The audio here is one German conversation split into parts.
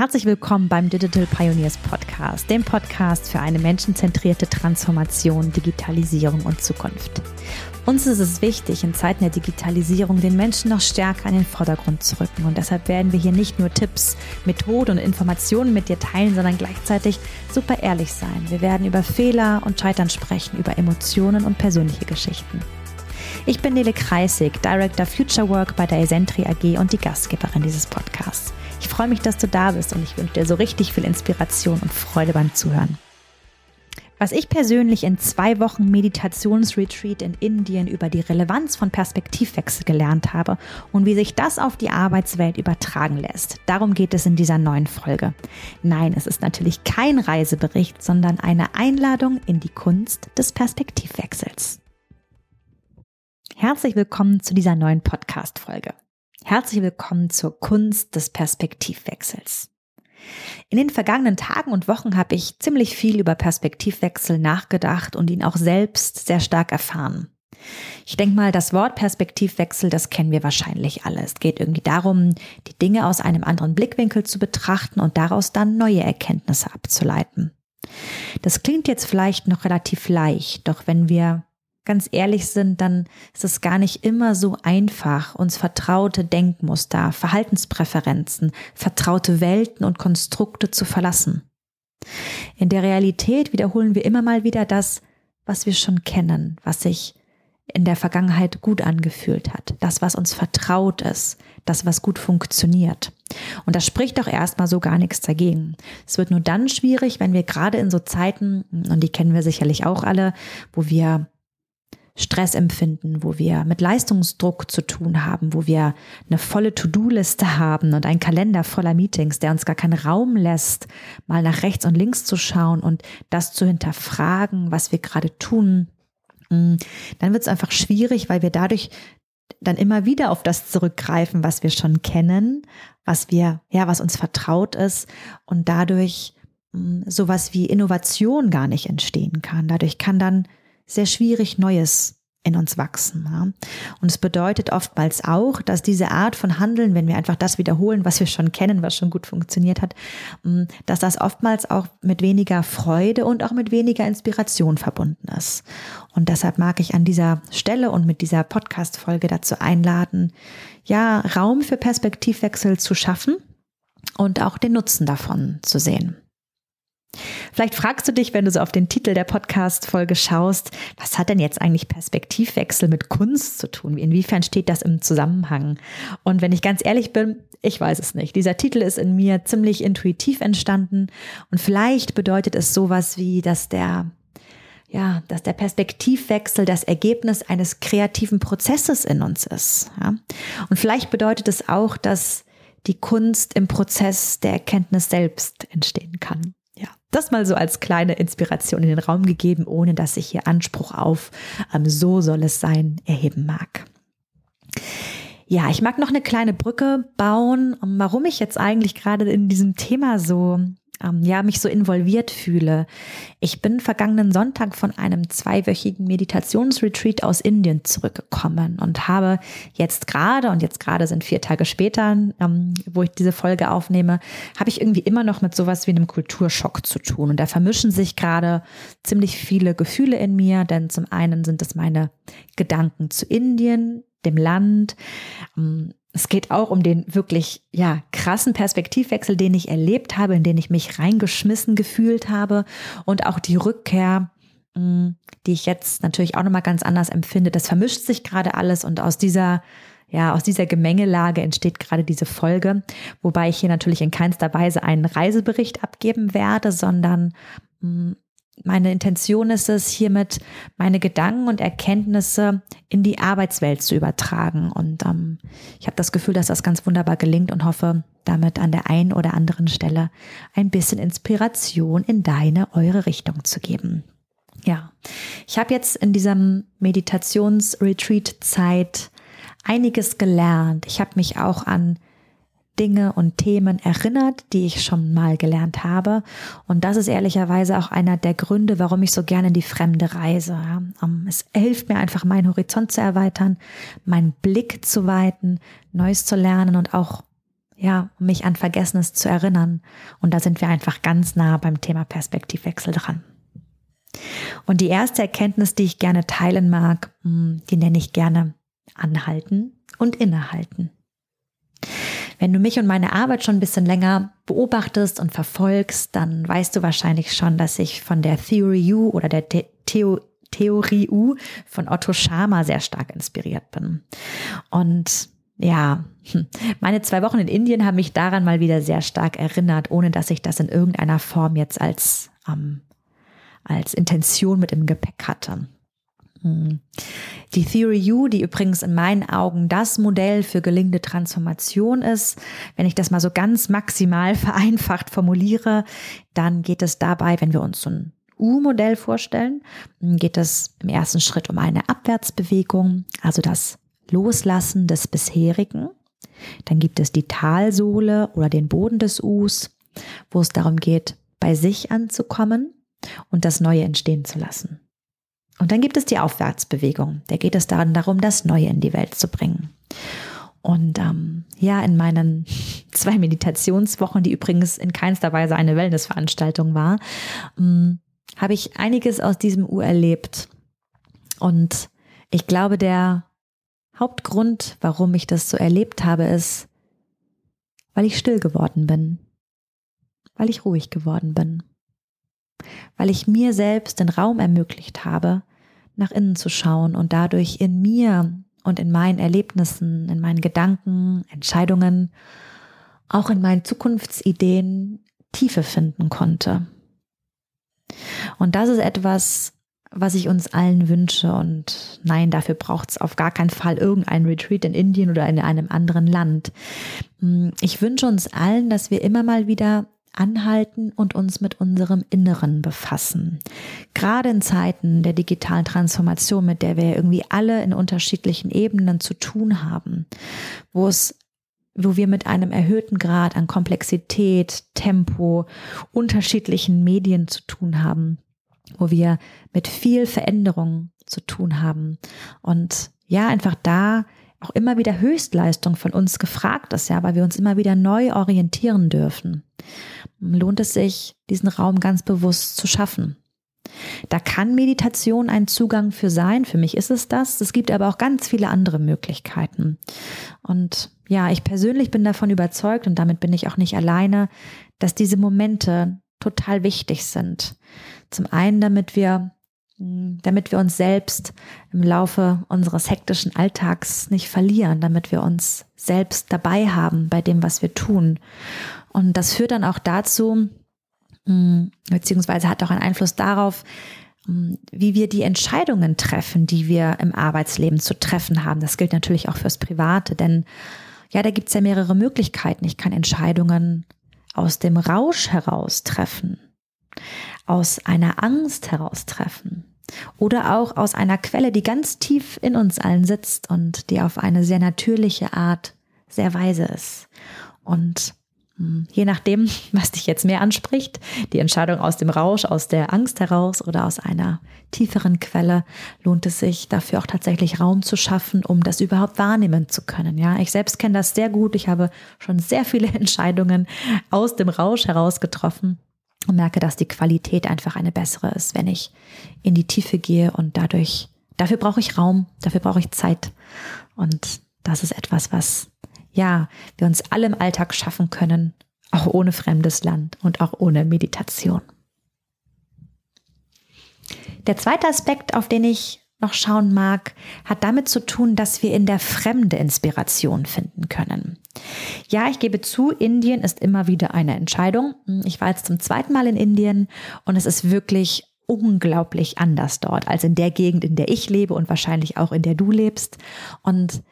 Herzlich willkommen beim Digital Pioneers Podcast, dem Podcast für eine menschenzentrierte Transformation, Digitalisierung und Zukunft. Uns ist es wichtig, in Zeiten der Digitalisierung den Menschen noch stärker in den Vordergrund zu rücken. Und deshalb werden wir hier nicht nur Tipps, Methoden und Informationen mit dir teilen, sondern gleichzeitig super ehrlich sein. Wir werden über Fehler und Scheitern sprechen, über Emotionen und persönliche Geschichten. Ich bin Nele Kreisig, Director Future Work bei der Esentri AG und die Gastgeberin dieses Podcasts. Freue mich, dass du da bist und ich wünsche dir so richtig viel Inspiration und Freude beim Zuhören. Was ich persönlich in zwei Wochen Meditationsretreat in Indien über die Relevanz von Perspektivwechsel gelernt habe und wie sich das auf die Arbeitswelt übertragen lässt, darum geht es in dieser neuen Folge. Nein, es ist natürlich kein Reisebericht, sondern eine Einladung in die Kunst des Perspektivwechsels. Herzlich willkommen zu dieser neuen Podcast-Folge. Herzlich willkommen zur Kunst des Perspektivwechsels. In den vergangenen Tagen und Wochen habe ich ziemlich viel über Perspektivwechsel nachgedacht und ihn auch selbst sehr stark erfahren. Ich denke mal, das Wort Perspektivwechsel, das kennen wir wahrscheinlich alle. Es geht irgendwie darum, die Dinge aus einem anderen Blickwinkel zu betrachten und daraus dann neue Erkenntnisse abzuleiten. Das klingt jetzt vielleicht noch relativ leicht, doch wenn wir ganz ehrlich sind, dann ist es gar nicht immer so einfach, uns vertraute Denkmuster, Verhaltenspräferenzen, vertraute Welten und Konstrukte zu verlassen. In der Realität wiederholen wir immer mal wieder das, was wir schon kennen, was sich in der Vergangenheit gut angefühlt hat, das, was uns vertraut ist, das, was gut funktioniert. Und das spricht doch erstmal so gar nichts dagegen. Es wird nur dann schwierig, wenn wir gerade in so Zeiten, und die kennen wir sicherlich auch alle, wo wir Stress empfinden, wo wir mit Leistungsdruck zu tun haben, wo wir eine volle To-Do-Liste haben und einen Kalender voller Meetings, der uns gar keinen Raum lässt, mal nach rechts und links zu schauen und das zu hinterfragen, was wir gerade tun, mm, dann wird es einfach schwierig, weil wir dadurch dann immer wieder auf das zurückgreifen, was wir schon kennen, was wir, ja, was uns vertraut ist und dadurch mm, sowas wie Innovation gar nicht entstehen kann. Dadurch kann dann sehr schwierig Neues in uns wachsen. Ja? Und es bedeutet oftmals auch, dass diese Art von Handeln, wenn wir einfach das wiederholen, was wir schon kennen, was schon gut funktioniert hat, mm, dass das oftmals auch mit weniger Freude und auch mit weniger Inspiration verbunden ist. Und deshalb mag ich an dieser Stelle und mit dieser Podcast-Folge dazu einladen, ja, Raum für Perspektivwechsel zu schaffen und auch den Nutzen davon zu sehen. Vielleicht fragst du dich, wenn du so auf den Titel der Podcast-Folge schaust, was hat denn jetzt eigentlich Perspektivwechsel mit Kunst zu tun? Inwiefern steht das im Zusammenhang? Und wenn ich ganz ehrlich bin, ich weiß es nicht. Dieser Titel ist in mir ziemlich intuitiv entstanden und vielleicht bedeutet es sowas wie, dass der ja, dass der Perspektivwechsel das Ergebnis eines kreativen Prozesses in uns ist. Ja? Und vielleicht bedeutet es auch, dass die Kunst im Prozess der Erkenntnis selbst entstehen kann. Das mal so als kleine Inspiration in den Raum gegeben, ohne dass ich hier Anspruch auf ähm, so soll es sein erheben mag. Ja, ich mag noch eine kleine Brücke bauen, warum ich jetzt eigentlich gerade in diesem Thema so ähm, ja, mich so involviert fühle. Ich bin vergangenen Sonntag von einem zweiwöchigen Meditationsretreat aus Indien zurückgekommen und habe jetzt gerade, und jetzt gerade sind vier Tage später, ähm, wo ich diese Folge aufnehme, habe ich irgendwie immer noch mit sowas wie einem Kulturschock zu tun. Und da vermischen sich gerade ziemlich viele Gefühle in mir, denn zum einen sind es meine Gedanken zu Indien, dem Land, ähm, es geht auch um den wirklich, ja, krassen Perspektivwechsel, den ich erlebt habe, in den ich mich reingeschmissen gefühlt habe und auch die Rückkehr, mm, die ich jetzt natürlich auch nochmal ganz anders empfinde. Das vermischt sich gerade alles und aus dieser, ja, aus dieser Gemengelage entsteht gerade diese Folge, wobei ich hier natürlich in keinster Weise einen Reisebericht abgeben werde, sondern mm, meine Intention ist es, hiermit meine Gedanken und Erkenntnisse in die Arbeitswelt zu übertragen. Und ähm, ich habe das Gefühl, dass das ganz wunderbar gelingt und hoffe, damit an der einen oder anderen Stelle ein bisschen Inspiration in deine, eure Richtung zu geben. Ja, ich habe jetzt in diesem Meditationsretreat-Zeit einiges gelernt. Ich habe mich auch an Dinge und Themen erinnert, die ich schon mal gelernt habe. Und das ist ehrlicherweise auch einer der Gründe, warum ich so gerne in die Fremde reise. Es hilft mir einfach, meinen Horizont zu erweitern, meinen Blick zu weiten, Neues zu lernen und auch ja, mich an Vergessenes zu erinnern. Und da sind wir einfach ganz nah beim Thema Perspektivwechsel dran. Und die erste Erkenntnis, die ich gerne teilen mag, hm, die nenne ich gerne anhalten und innehalten. Wenn du mich und meine Arbeit schon ein bisschen länger beobachtest und verfolgst, dann weißt du wahrscheinlich schon, dass ich von der Theory U oder der Theo Theorie U von Otto Schama sehr stark inspiriert bin. Und ja, hm, meine zwei Wochen in Indien haben mich daran mal wieder sehr stark erinnert, ohne dass ich das in irgendeiner Form jetzt als, ähm, als Intention mit im Gepäck hatte. Hm. Die Theory U, die übrigens in meinen Augen das Modell für gelingende Transformation ist, wenn ich das mal so ganz maximal vereinfacht formuliere, dann geht es dabei, wenn wir uns so ein U-Modell vorstellen, geht es im ersten Schritt um eine Abwärtsbewegung, also das Loslassen des bisherigen. Dann gibt es die Talsohle oder den Boden des Us, wo es darum geht, bei sich anzukommen und das Neue entstehen zu lassen. Und dann gibt es die Aufwärtsbewegung. Da geht es daran darum, das Neue in die Welt zu bringen. Und ähm, ja, in meinen zwei Meditationswochen, die übrigens in keinster Weise eine Wellnessveranstaltung war, ähm, habe ich einiges aus diesem U erlebt. Und ich glaube, der Hauptgrund, warum ich das so erlebt habe, ist, weil ich still geworden bin, weil ich ruhig geworden bin, weil ich mir selbst den Raum ermöglicht habe, nach innen zu schauen und dadurch in mir und in meinen Erlebnissen, in meinen Gedanken, Entscheidungen, auch in meinen Zukunftsideen Tiefe finden konnte. Und das ist etwas, was ich uns allen wünsche. Und nein, dafür braucht es auf gar keinen Fall irgendein Retreat in Indien oder in einem anderen Land. Ich wünsche uns allen, dass wir immer mal wieder anhalten und uns mit unserem Inneren befassen. Gerade in Zeiten der digitalen Transformation, mit der wir irgendwie alle in unterschiedlichen Ebenen zu tun haben, wo es wo wir mit einem erhöhten Grad an Komplexität, Tempo, unterschiedlichen Medien zu tun haben, wo wir mit viel Veränderung zu tun haben und ja, einfach da auch immer wieder Höchstleistung von uns gefragt ist, ja, weil wir uns immer wieder neu orientieren dürfen. Lohnt es sich, diesen Raum ganz bewusst zu schaffen. Da kann Meditation ein Zugang für sein. Für mich ist es das. Es gibt aber auch ganz viele andere Möglichkeiten. Und ja, ich persönlich bin davon überzeugt und damit bin ich auch nicht alleine, dass diese Momente total wichtig sind. Zum einen, damit wir damit wir uns selbst im Laufe unseres hektischen Alltags nicht verlieren, damit wir uns selbst dabei haben bei dem, was wir tun. Und das führt dann auch dazu, beziehungsweise hat auch einen Einfluss darauf, wie wir die Entscheidungen treffen, die wir im Arbeitsleben zu treffen haben. Das gilt natürlich auch fürs Private, denn ja, da gibt es ja mehrere Möglichkeiten. Ich kann Entscheidungen aus dem Rausch heraus treffen, aus einer Angst heraus treffen oder auch aus einer Quelle, die ganz tief in uns allen sitzt und die auf eine sehr natürliche Art sehr weise ist. Und hm, je nachdem, was dich jetzt mehr anspricht, die Entscheidung aus dem Rausch, aus der Angst heraus oder aus einer tieferen Quelle, lohnt es sich dafür auch tatsächlich Raum zu schaffen, um das überhaupt wahrnehmen zu können. Ja, ich selbst kenne das sehr gut. Ich habe schon sehr viele Entscheidungen aus dem Rausch heraus getroffen und merke, dass die Qualität einfach eine bessere ist, wenn ich in die Tiefe gehe und dadurch, dafür brauche ich Raum, dafür brauche ich Zeit. Und das ist etwas, was, ja, wir uns alle im Alltag schaffen können, auch ohne fremdes Land und auch ohne Meditation. Der zweite Aspekt, auf den ich noch schauen mag, hat damit zu tun, dass wir in der Fremde Inspiration finden können. Ja, ich gebe zu, Indien ist immer wieder eine Entscheidung. Ich war jetzt zum zweiten Mal in Indien und es ist wirklich unglaublich anders dort als in der Gegend, in der ich lebe und wahrscheinlich auch in der du lebst. Und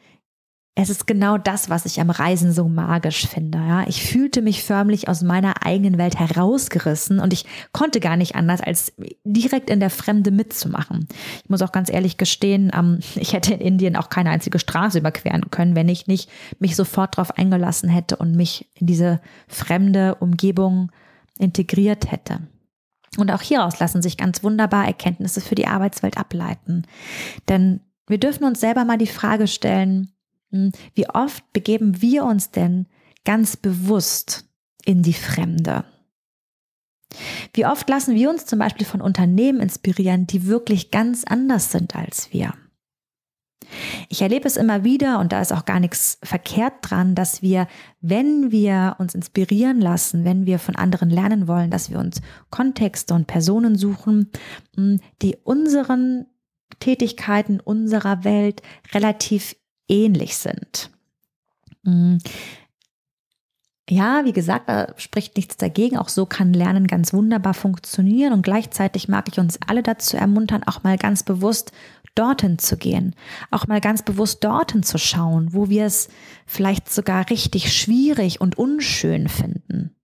es ist genau das, was ich am Reisen so magisch finde. Ja, ich fühlte mich förmlich aus meiner eigenen Welt herausgerissen und ich konnte gar nicht anders, als direkt in der Fremde mitzumachen. Ich muss auch ganz ehrlich gestehen, ähm, ich hätte in Indien auch keine einzige Straße überqueren können, wenn ich nicht mich sofort darauf eingelassen hätte und mich in diese fremde Umgebung integriert hätte. Und auch hieraus lassen sich ganz wunderbar Erkenntnisse für die Arbeitswelt ableiten. Denn wir dürfen uns selber mal die Frage stellen, wie oft begeben wir uns denn ganz bewusst in die Fremde. Wie oft lassen wir uns zum Beispiel von Unternehmen inspirieren, die wirklich ganz anders sind als wir? Ich erlebe es immer wieder und da ist auch gar nichts verkehrt dran, dass wir, wenn wir uns inspirieren lassen, wenn wir von anderen lernen wollen, dass wir uns Kontexte und Personen suchen, hm, die unseren Tätigkeiten unserer Welt relativ ähnlich sind. Hm, ja, wie gesagt, da spricht nichts dagegen. Auch so kann Lernen ganz wunderbar funktionieren. Und gleichzeitig mag ich uns alle dazu ermuntern, auch mal ganz bewusst dorthin zu gehen, auch mal ganz bewusst dorthin zu schauen, wo wir es vielleicht sogar richtig schwierig und unschön finden.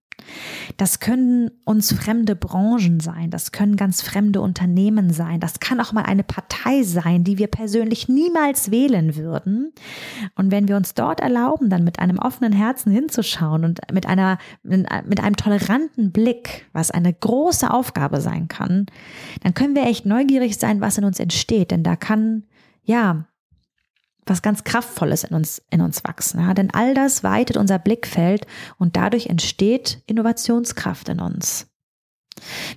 Das können uns fremde Branchen sein, das können ganz fremde Unternehmen sein, das kann auch mal eine Partei sein, die wir persönlich niemals wählen würden. Und wenn wir uns dort erlauben, dann mit einem offenen Herzen hinzuschauen und mit einer, mit einem toleranten Blick, was eine große Aufgabe sein kann, dann können wir echt neugierig sein, was in uns entsteht, denn da kann, ja, was ganz Kraftvolles in uns, in uns wachsen. Ja? Denn all das weitet unser Blickfeld und dadurch entsteht Innovationskraft in uns.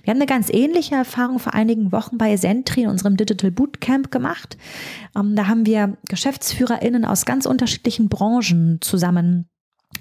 Wir haben eine ganz ähnliche Erfahrung vor einigen Wochen bei Sentry in unserem Digital Bootcamp gemacht. Ähm, da haben wir GeschäftsführerInnen aus ganz unterschiedlichen Branchen zusammen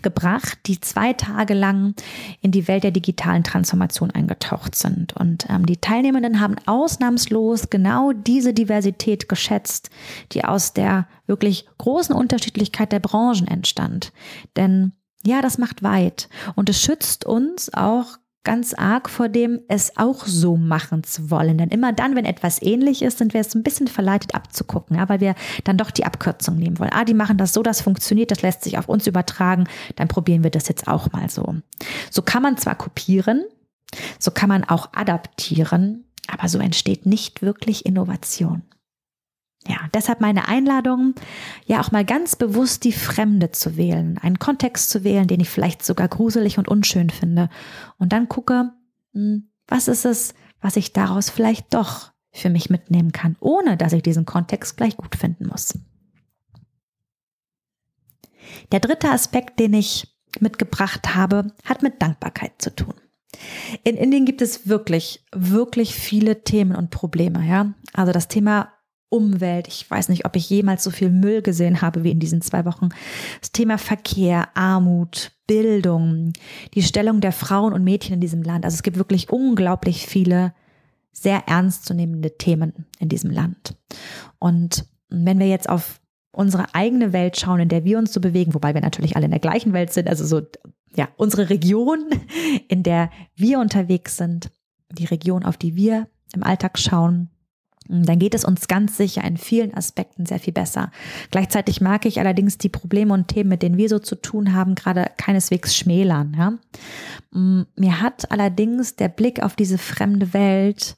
gebracht, die zwei Tage lang in die Welt der digitalen Transformation eingetaucht sind. Und ähm, die Teilnehmenden haben ausnahmslos genau diese Diversität geschätzt, die aus der wirklich großen Unterschiedlichkeit der Branchen entstand. Denn ja, das macht weit und es schützt uns auch ganz arg vor dem, es auch so machen zu wollen. Denn immer dann, wenn etwas ähnlich ist, sind wir jetzt ein bisschen verleitet abzugucken, ja, weil wir dann doch die Abkürzung nehmen wollen. Ah, die machen das so, das funktioniert, das lässt sich auf uns übertragen, dann probieren wir das jetzt auch mal so. So kann man zwar kopieren, so kann man auch adaptieren, aber so entsteht nicht wirklich Innovation. Ja, deshalb meine Einladung, ja auch mal ganz bewusst die Fremde zu wählen, einen Kontext zu wählen, den ich vielleicht sogar gruselig und unschön finde. Und dann gucke, hm, was ist es, was ich daraus vielleicht doch für mich mitnehmen kann, ohne dass ich diesen Kontext gleich gut finden muss. Der dritte Aspekt, den ich mitgebracht habe, hat mit Dankbarkeit zu tun. In Indien gibt es wirklich, wirklich viele Themen und Probleme, ja. Also das Thema Umwelt. Ich weiß nicht, ob ich jemals so viel Müll gesehen habe wie in diesen zwei Wochen. Das Thema Verkehr, Armut, Bildung, die Stellung der Frauen und Mädchen in diesem Land. Also es gibt wirklich unglaublich viele sehr ernstzunehmende Themen in diesem Land. Und wenn wir jetzt auf unsere eigene Welt schauen, in der wir uns so bewegen, wobei wir natürlich alle in der gleichen Welt sind, also so, ja, unsere Region, in der wir unterwegs sind, die Region, auf die wir im Alltag schauen, dann geht es uns ganz sicher in vielen Aspekten sehr viel besser. Gleichzeitig mag ich allerdings die Probleme und Themen, mit denen wir so zu tun haben, gerade keineswegs schmälern. Ja? Mm, mir hat allerdings der Blick auf diese fremde Welt,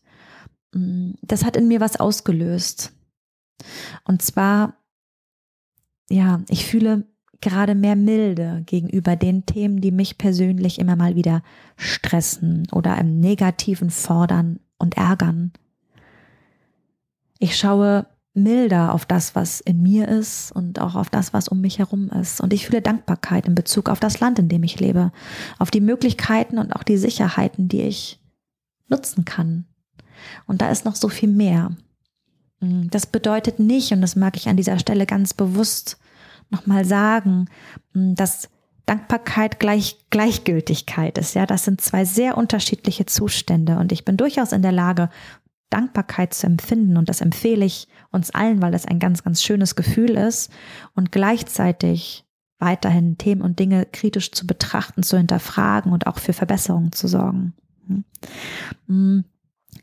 mm, das hat in mir was ausgelöst. Und zwar, ja, ich fühle gerade mehr Milde gegenüber den Themen, die mich persönlich immer mal wieder stressen oder im Negativen fordern und ärgern. Ich schaue milder auf das, was in mir ist und auch auf das, was um mich herum ist. Und ich fühle Dankbarkeit in Bezug auf das Land, in dem ich lebe, auf die Möglichkeiten und auch die Sicherheiten, die ich nutzen kann. Und da ist noch so viel mehr. Mm, das bedeutet nicht, und das mag ich an dieser Stelle ganz bewusst nochmal sagen, mm, dass Dankbarkeit gleich Gleichgültigkeit ist. Ja, das sind zwei sehr unterschiedliche Zustände und ich bin durchaus in der Lage, Dankbarkeit zu empfinden. Und das empfehle ich uns allen, weil das ein ganz, ganz schönes Gefühl ist. Und gleichzeitig weiterhin Themen und Dinge kritisch zu betrachten, zu hinterfragen und auch für Verbesserungen zu sorgen. Hm.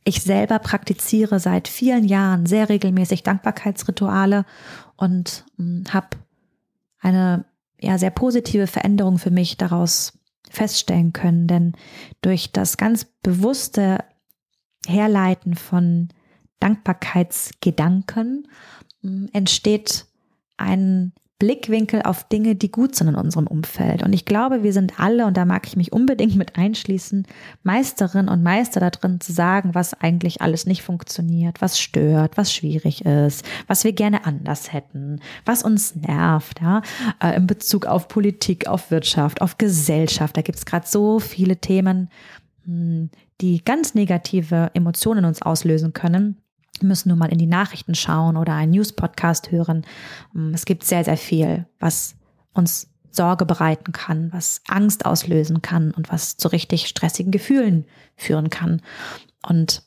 Ich selber praktiziere seit vielen Jahren sehr regelmäßig Dankbarkeitsrituale und hm, habe eine ja sehr positive Veränderung für mich daraus feststellen können, denn durch das ganz bewusste Herleiten von Dankbarkeitsgedanken hm, entsteht ein Blickwinkel auf Dinge, die gut sind in unserem Umfeld. Und ich glaube, wir sind alle, und da mag ich mich unbedingt mit einschließen, Meisterin und Meister da drin zu sagen, was eigentlich alles nicht funktioniert, was stört, was schwierig ist, was wir gerne anders hätten, was uns nervt, ja, äh, in Bezug auf Politik, auf Wirtschaft, auf Gesellschaft. Da gibt es gerade so viele Themen, die ganz negative Emotionen uns auslösen können müssen nur mal in die Nachrichten schauen oder einen News-Podcast hören. Mm, es gibt sehr, sehr viel, was uns Sorge bereiten kann, was Angst auslösen kann und was zu richtig stressigen Gefühlen führen kann. Und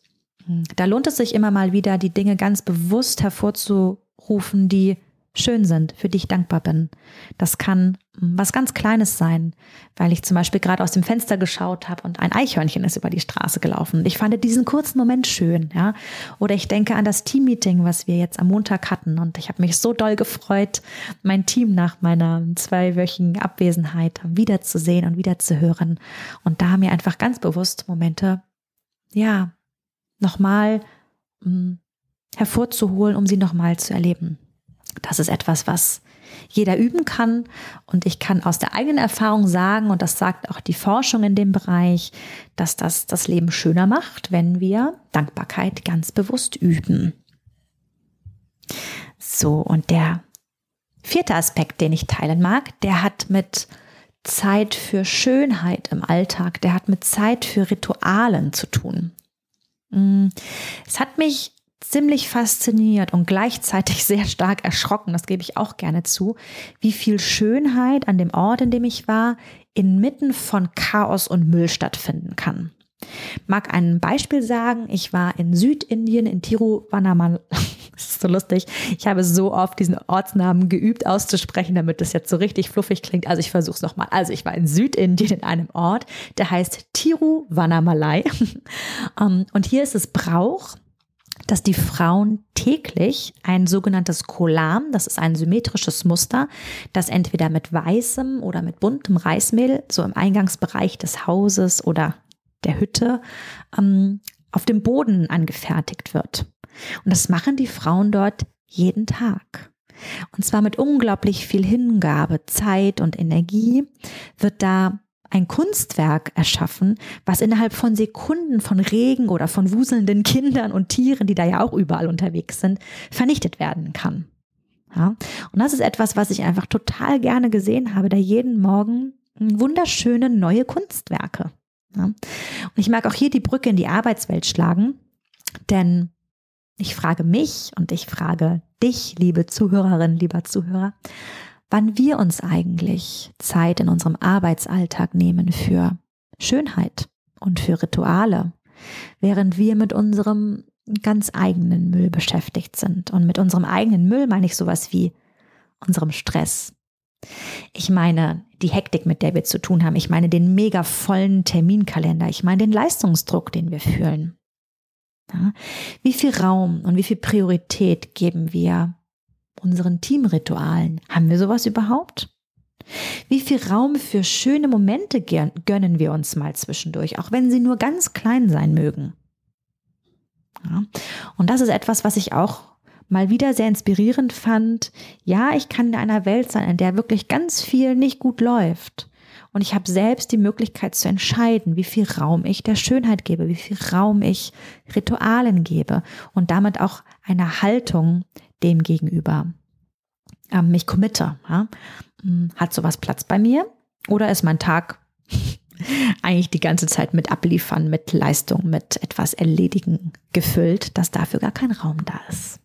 mm, da lohnt es sich immer mal wieder, die Dinge ganz bewusst hervorzurufen, die schön sind, für die ich dankbar bin. Das kann was ganz Kleines sein, weil ich zum Beispiel gerade aus dem Fenster geschaut habe und ein Eichhörnchen ist über die Straße gelaufen. Ich fand diesen kurzen Moment schön, ja. Oder ich denke an das Teammeeting, was wir jetzt am Montag hatten und ich habe mich so doll gefreut, mein Team nach meiner zweiwöchigen Abwesenheit wiederzusehen und wiederzuhören. Und da mir einfach ganz bewusst Momente, ja, nochmal hm, hervorzuholen, um sie nochmal zu erleben. Das ist etwas, was jeder üben kann. Und ich kann aus der eigenen Erfahrung sagen, und das sagt auch die Forschung in dem Bereich, dass das das Leben schöner macht, wenn wir Dankbarkeit ganz bewusst üben. So, und der vierte Aspekt, den ich teilen mag, der hat mit Zeit für Schönheit im Alltag, der hat mit Zeit für Ritualen zu tun. Mm, es hat mich ziemlich fasziniert und gleichzeitig sehr stark erschrocken, das gebe ich auch gerne zu, wie viel Schönheit an dem Ort, in dem ich war, inmitten von Chaos und Müll stattfinden kann. Mag ein Beispiel sagen, ich war in Südindien, in Tiruvannamalai. Das ist so lustig. Ich habe so oft diesen Ortsnamen geübt auszusprechen, damit das jetzt so richtig fluffig klingt. Also ich versuche es nochmal. Also ich war in Südindien in einem Ort, der heißt Tiruvannamalai. Ähm, und hier ist es Brauch, dass die Frauen täglich ein sogenanntes Kolam, das ist ein symmetrisches Muster, das entweder mit weißem oder mit buntem Reismehl so im Eingangsbereich des Hauses oder der Hütte ähm, auf dem Boden angefertigt wird. Und das machen die Frauen dort jeden Tag. Und zwar mit unglaublich viel Hingabe, Zeit und Energie wird da ein Kunstwerk erschaffen, was innerhalb von Sekunden von Regen oder von wuselnden Kindern und Tieren, die da ja auch überall unterwegs sind, vernichtet werden kann. Ja? Und das ist etwas, was ich einfach total gerne gesehen habe, da jeden Morgen wunderschöne neue Kunstwerke. Ja? Und ich mag auch hier die Brücke in die Arbeitswelt schlagen, denn ich frage mich und ich frage dich, liebe Zuhörerin, lieber Zuhörer, wann wir uns eigentlich Zeit in unserem Arbeitsalltag nehmen für Schönheit und für Rituale, während wir mit unserem ganz eigenen Müll beschäftigt sind. Und mit unserem eigenen Müll meine ich sowas wie unserem Stress. Ich meine die Hektik, mit der wir zu tun haben. Ich meine den mega vollen Terminkalender. Ich meine den Leistungsdruck, den wir fühlen. Ja? Wie viel Raum und wie viel Priorität geben wir unseren Teamritualen. Haben wir sowas überhaupt? Wie viel Raum für schöne Momente gönnen wir uns mal zwischendurch, auch wenn sie nur ganz klein sein mögen? Ja. Und das ist etwas, was ich auch mal wieder sehr inspirierend fand. Ja, ich kann in einer Welt sein, in der wirklich ganz viel nicht gut läuft. Und ich habe selbst die Möglichkeit zu entscheiden, wie viel Raum ich der Schönheit gebe, wie viel Raum ich Ritualen gebe und damit auch eine Haltung dem gegenüber ähm, mich committe. Ja? Hm, hat sowas Platz bei mir? Oder ist mein Tag eigentlich die ganze Zeit mit Abliefern, mit Leistung, mit etwas Erledigen gefüllt, dass dafür gar kein Raum da ist?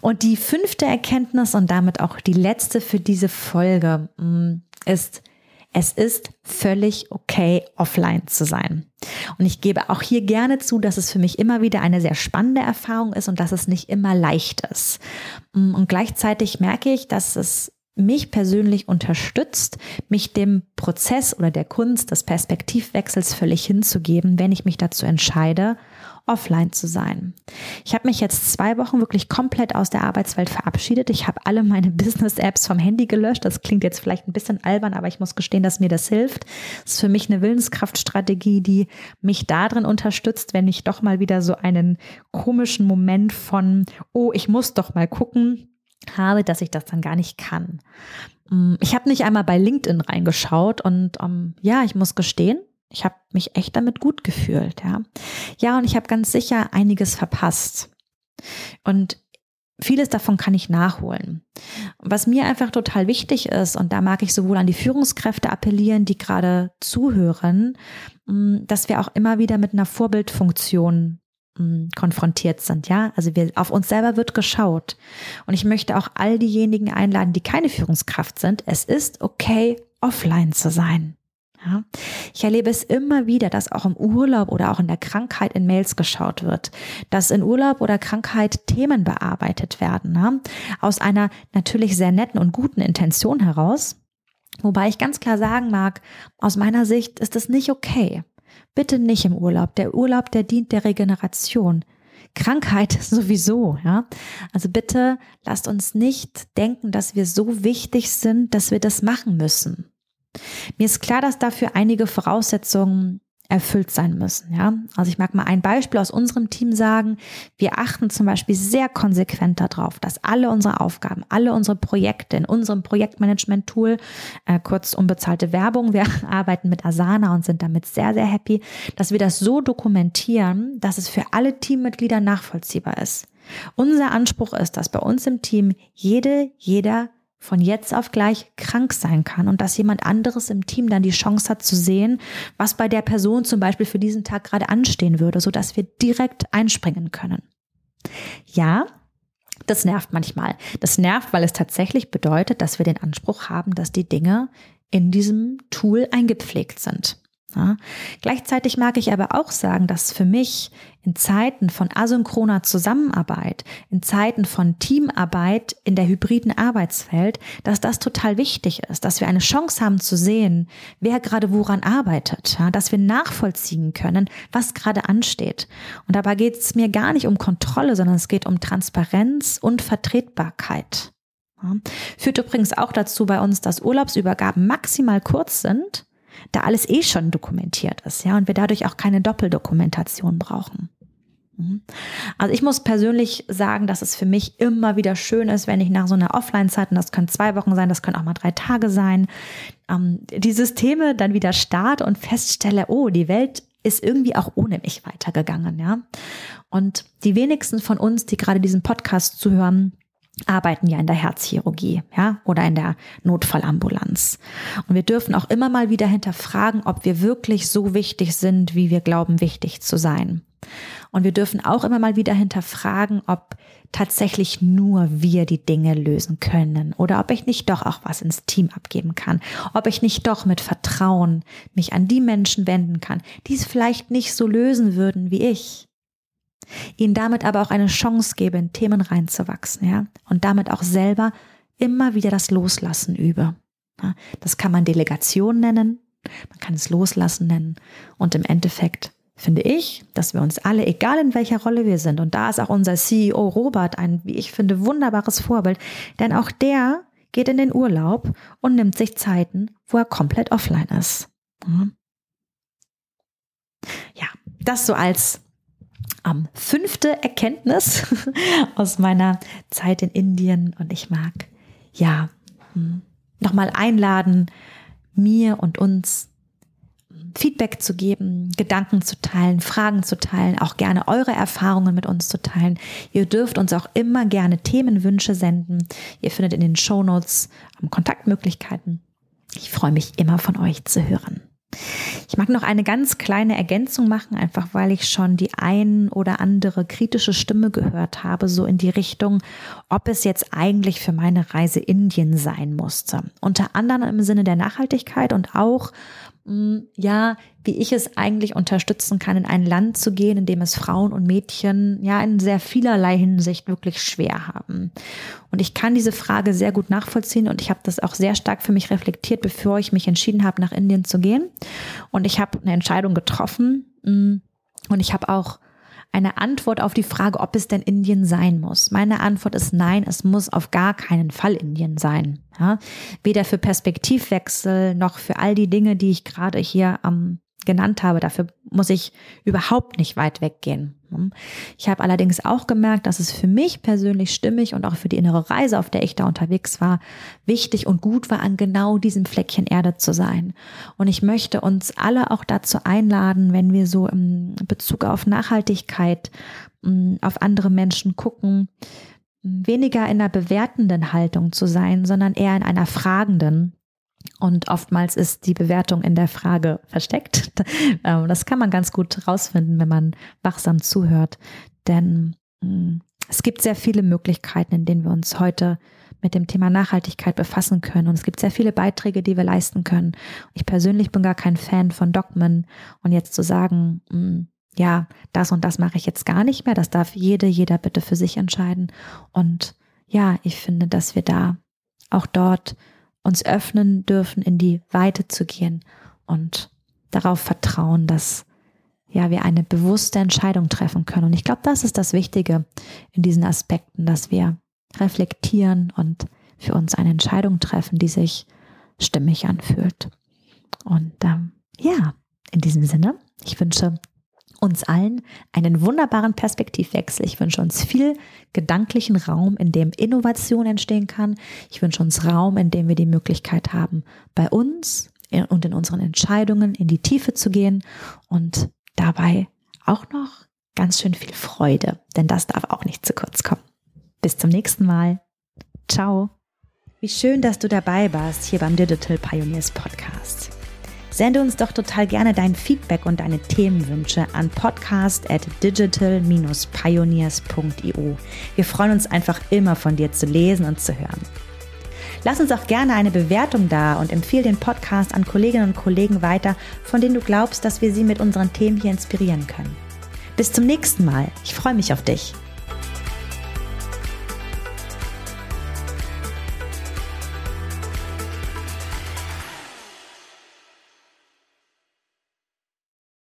Und die fünfte Erkenntnis und damit auch die letzte für diese Folge hm, ist, es ist völlig okay, offline zu sein. Und ich gebe auch hier gerne zu, dass es für mich immer wieder eine sehr spannende Erfahrung ist und dass es nicht immer leicht ist. Und gleichzeitig merke ich, dass es mich persönlich unterstützt, mich dem Prozess oder der Kunst des Perspektivwechsels völlig hinzugeben, wenn ich mich dazu entscheide, offline zu sein. Ich habe mich jetzt zwei Wochen wirklich komplett aus der Arbeitswelt verabschiedet. Ich habe alle meine Business-Apps vom Handy gelöscht. Das klingt jetzt vielleicht ein bisschen albern, aber ich muss gestehen, dass mir das hilft. Das ist für mich eine Willenskraftstrategie, die mich darin unterstützt, wenn ich doch mal wieder so einen komischen Moment von, oh, ich muss doch mal gucken, habe, dass ich das dann gar nicht kann. Mm, ich habe nicht einmal bei LinkedIn reingeschaut und um, ähm, ja, ich muss gestehen, ich habe mich echt damit gut gefühlt, ja. Ja, und ich habe ganz sicher einiges verpasst. Und vieles davon kann ich nachholen. Was mir einfach total wichtig ist, und da mag ich sowohl an die Führungskräfte appellieren, die gerade zuhören, mm, dass wir auch immer wieder mit einer Vorbildfunktion konfrontiert sind, ja. Also wir, auf uns selber wird geschaut. Und ich möchte auch all diejenigen einladen, die keine Führungskraft sind. Es ist okay, offline zu sein. Ja? Ich erlebe es immer wieder, dass auch im Urlaub oder auch in der Krankheit in Mails geschaut wird, dass in Urlaub oder Krankheit Themen bearbeitet werden, ja? aus einer natürlich sehr netten und guten Intention heraus. Wobei ich ganz klar sagen mag, aus meiner Sicht ist es nicht okay. Bitte nicht im Urlaub. Der Urlaub, der dient der Regeneration. Krankheit sowieso, ja. Also bitte lasst uns nicht denken, dass wir so wichtig sind, dass wir das machen müssen. Mir ist klar, dass dafür einige Voraussetzungen erfüllt sein müssen. Ja, also ich mag mal ein Beispiel aus unserem Team sagen. Wir achten zum Beispiel sehr konsequent darauf, dass alle unsere Aufgaben, alle unsere Projekte in unserem Projektmanagement-Tool, äh, kurz unbezahlte Werbung, wir arbeiten mit Asana und sind damit sehr, sehr happy, dass wir das so dokumentieren, dass es für alle Teammitglieder nachvollziehbar ist. Unser Anspruch ist, dass bei uns im Team jede, jeder von jetzt auf gleich krank sein kann und dass jemand anderes im Team dann die Chance hat zu sehen, was bei der Person zum Beispiel für diesen Tag gerade anstehen würde, so dass wir direkt einspringen können. Ja, das nervt manchmal. Das nervt, weil es tatsächlich bedeutet, dass wir den Anspruch haben, dass die Dinge in diesem Tool eingepflegt sind. Ja. Gleichzeitig mag ich aber auch sagen, dass für mich in Zeiten von asynchroner Zusammenarbeit, in Zeiten von Teamarbeit in der hybriden Arbeitswelt, dass das total wichtig ist, dass wir eine Chance haben zu sehen, wer gerade woran arbeitet, ja, dass wir nachvollziehen können, was gerade ansteht. Und dabei geht es mir gar nicht um Kontrolle, sondern es geht um Transparenz und Vertretbarkeit. Ja. Führt übrigens auch dazu bei uns, dass Urlaubsübergaben maximal kurz sind da alles eh schon dokumentiert ist, ja, und wir dadurch auch keine Doppeldokumentation brauchen. Mhm. Also ich muss persönlich sagen, dass es für mich immer wieder schön ist, wenn ich nach so einer Offline-Zeit, und das können zwei Wochen sein, das können auch mal drei Tage sein, ähm, die Systeme dann wieder starte und feststelle, oh, die Welt ist irgendwie auch ohne mich weitergegangen, ja. Und die wenigsten von uns, die gerade diesen Podcast zuhören, arbeiten ja in der Herzchirurgie, ja, oder in der Notfallambulanz. Und wir dürfen auch immer mal wieder hinterfragen, ob wir wirklich so wichtig sind, wie wir glauben, wichtig zu sein. Und wir dürfen auch immer mal wieder hinterfragen, ob tatsächlich nur wir die Dinge lösen können oder ob ich nicht doch auch was ins Team abgeben kann, ob ich nicht doch mit Vertrauen mich an die Menschen wenden kann, die es vielleicht nicht so lösen würden wie ich ihnen damit aber auch eine Chance gebe, in Themen reinzuwachsen, ja, und damit auch selber immer wieder das Loslassen übe. Ja, das kann man Delegation nennen, man kann es Loslassen nennen und im Endeffekt finde ich, dass wir uns alle, egal in welcher Rolle wir sind, und da ist auch unser CEO Robert ein, wie ich finde, wunderbares Vorbild, denn auch der geht in den Urlaub und nimmt sich Zeiten, wo er komplett offline ist. Ja, das so als ähm, fünfte Erkenntnis aus meiner Zeit in Indien und ich mag ja hm, nochmal einladen, mir und uns Feedback zu geben, Gedanken zu teilen, Fragen zu teilen, auch gerne eure Erfahrungen mit uns zu teilen. Ihr dürft uns auch immer gerne Themenwünsche senden. Ihr findet in den Show Notes ähm, Kontaktmöglichkeiten. Ich freue mich immer von euch zu hören. Ich mag noch eine ganz kleine Ergänzung machen, einfach weil ich schon die ein oder andere kritische Stimme gehört habe, so in die Richtung, ob es jetzt eigentlich für meine Reise Indien sein musste. Unter anderem im Sinne der Nachhaltigkeit und auch ja, wie ich es eigentlich unterstützen kann, in ein Land zu gehen, in dem es Frauen und Mädchen ja in sehr vielerlei Hinsicht wirklich schwer haben. Und ich kann diese Frage sehr gut nachvollziehen und ich habe das auch sehr stark für mich reflektiert, bevor ich mich entschieden habe, nach Indien zu gehen. Und ich habe eine Entscheidung getroffen mm, und ich habe auch eine Antwort auf die Frage, ob es denn Indien sein muss. Meine Antwort ist nein, es muss auf gar keinen Fall Indien sein. Ja? Weder für Perspektivwechsel noch für all die Dinge, die ich gerade hier ähm, genannt habe. Dafür muss ich überhaupt nicht weit weggehen. Ich habe allerdings auch gemerkt, dass es für mich persönlich stimmig und auch für die innere Reise, auf der ich da unterwegs war, wichtig und gut war, an genau diesem Fleckchen Erde zu sein. Und ich möchte uns alle auch dazu einladen, wenn wir so im Bezug auf Nachhaltigkeit auf andere Menschen gucken, weniger in einer bewertenden Haltung zu sein, sondern eher in einer fragenden. Und oftmals ist die Bewertung in der Frage versteckt. Ähm, das kann man ganz gut rausfinden, wenn man wachsam zuhört. Denn mm, es gibt sehr viele Möglichkeiten, in denen wir uns heute mit dem Thema Nachhaltigkeit befassen können. Und es gibt sehr viele Beiträge, die wir leisten können. Ich persönlich bin gar kein Fan von Dogmen. Und jetzt zu sagen, mm, ja, das und das mache ich jetzt gar nicht mehr, das darf jede, jeder bitte für sich entscheiden. Und ja, ich finde, dass wir da auch dort uns öffnen dürfen, in die Weite zu gehen und darauf vertrauen, dass ja, wir eine bewusste Entscheidung treffen können. Und ich glaube, das ist das Wichtige in diesen Aspekten, dass wir reflektieren und für uns eine Entscheidung treffen, die sich stimmig anfühlt. Und ähm, ja, in diesem Sinne, ich wünsche uns allen einen wunderbaren Perspektivwechsel. Ich wünsche uns viel gedanklichen Raum, in dem Innovation entstehen kann. Ich wünsche uns Raum, in dem wir die Möglichkeit haben, bei uns und in unseren Entscheidungen in die Tiefe zu gehen und dabei auch noch ganz schön viel Freude, denn das darf auch nicht zu kurz kommen. Bis zum nächsten Mal. Ciao. Wie schön, dass du dabei warst hier beim Digital Pioneers Podcast. Sende uns doch total gerne dein Feedback und deine Themenwünsche an podcast at digital-pioneers.io. Wir freuen uns einfach immer von dir zu lesen und zu hören. Lass uns auch gerne eine Bewertung da und empfehle den Podcast an Kolleginnen und Kollegen weiter, von denen du glaubst, dass wir sie mit unseren Themen hier inspirieren können. Bis zum nächsten Mal. Ich freue mich auf dich.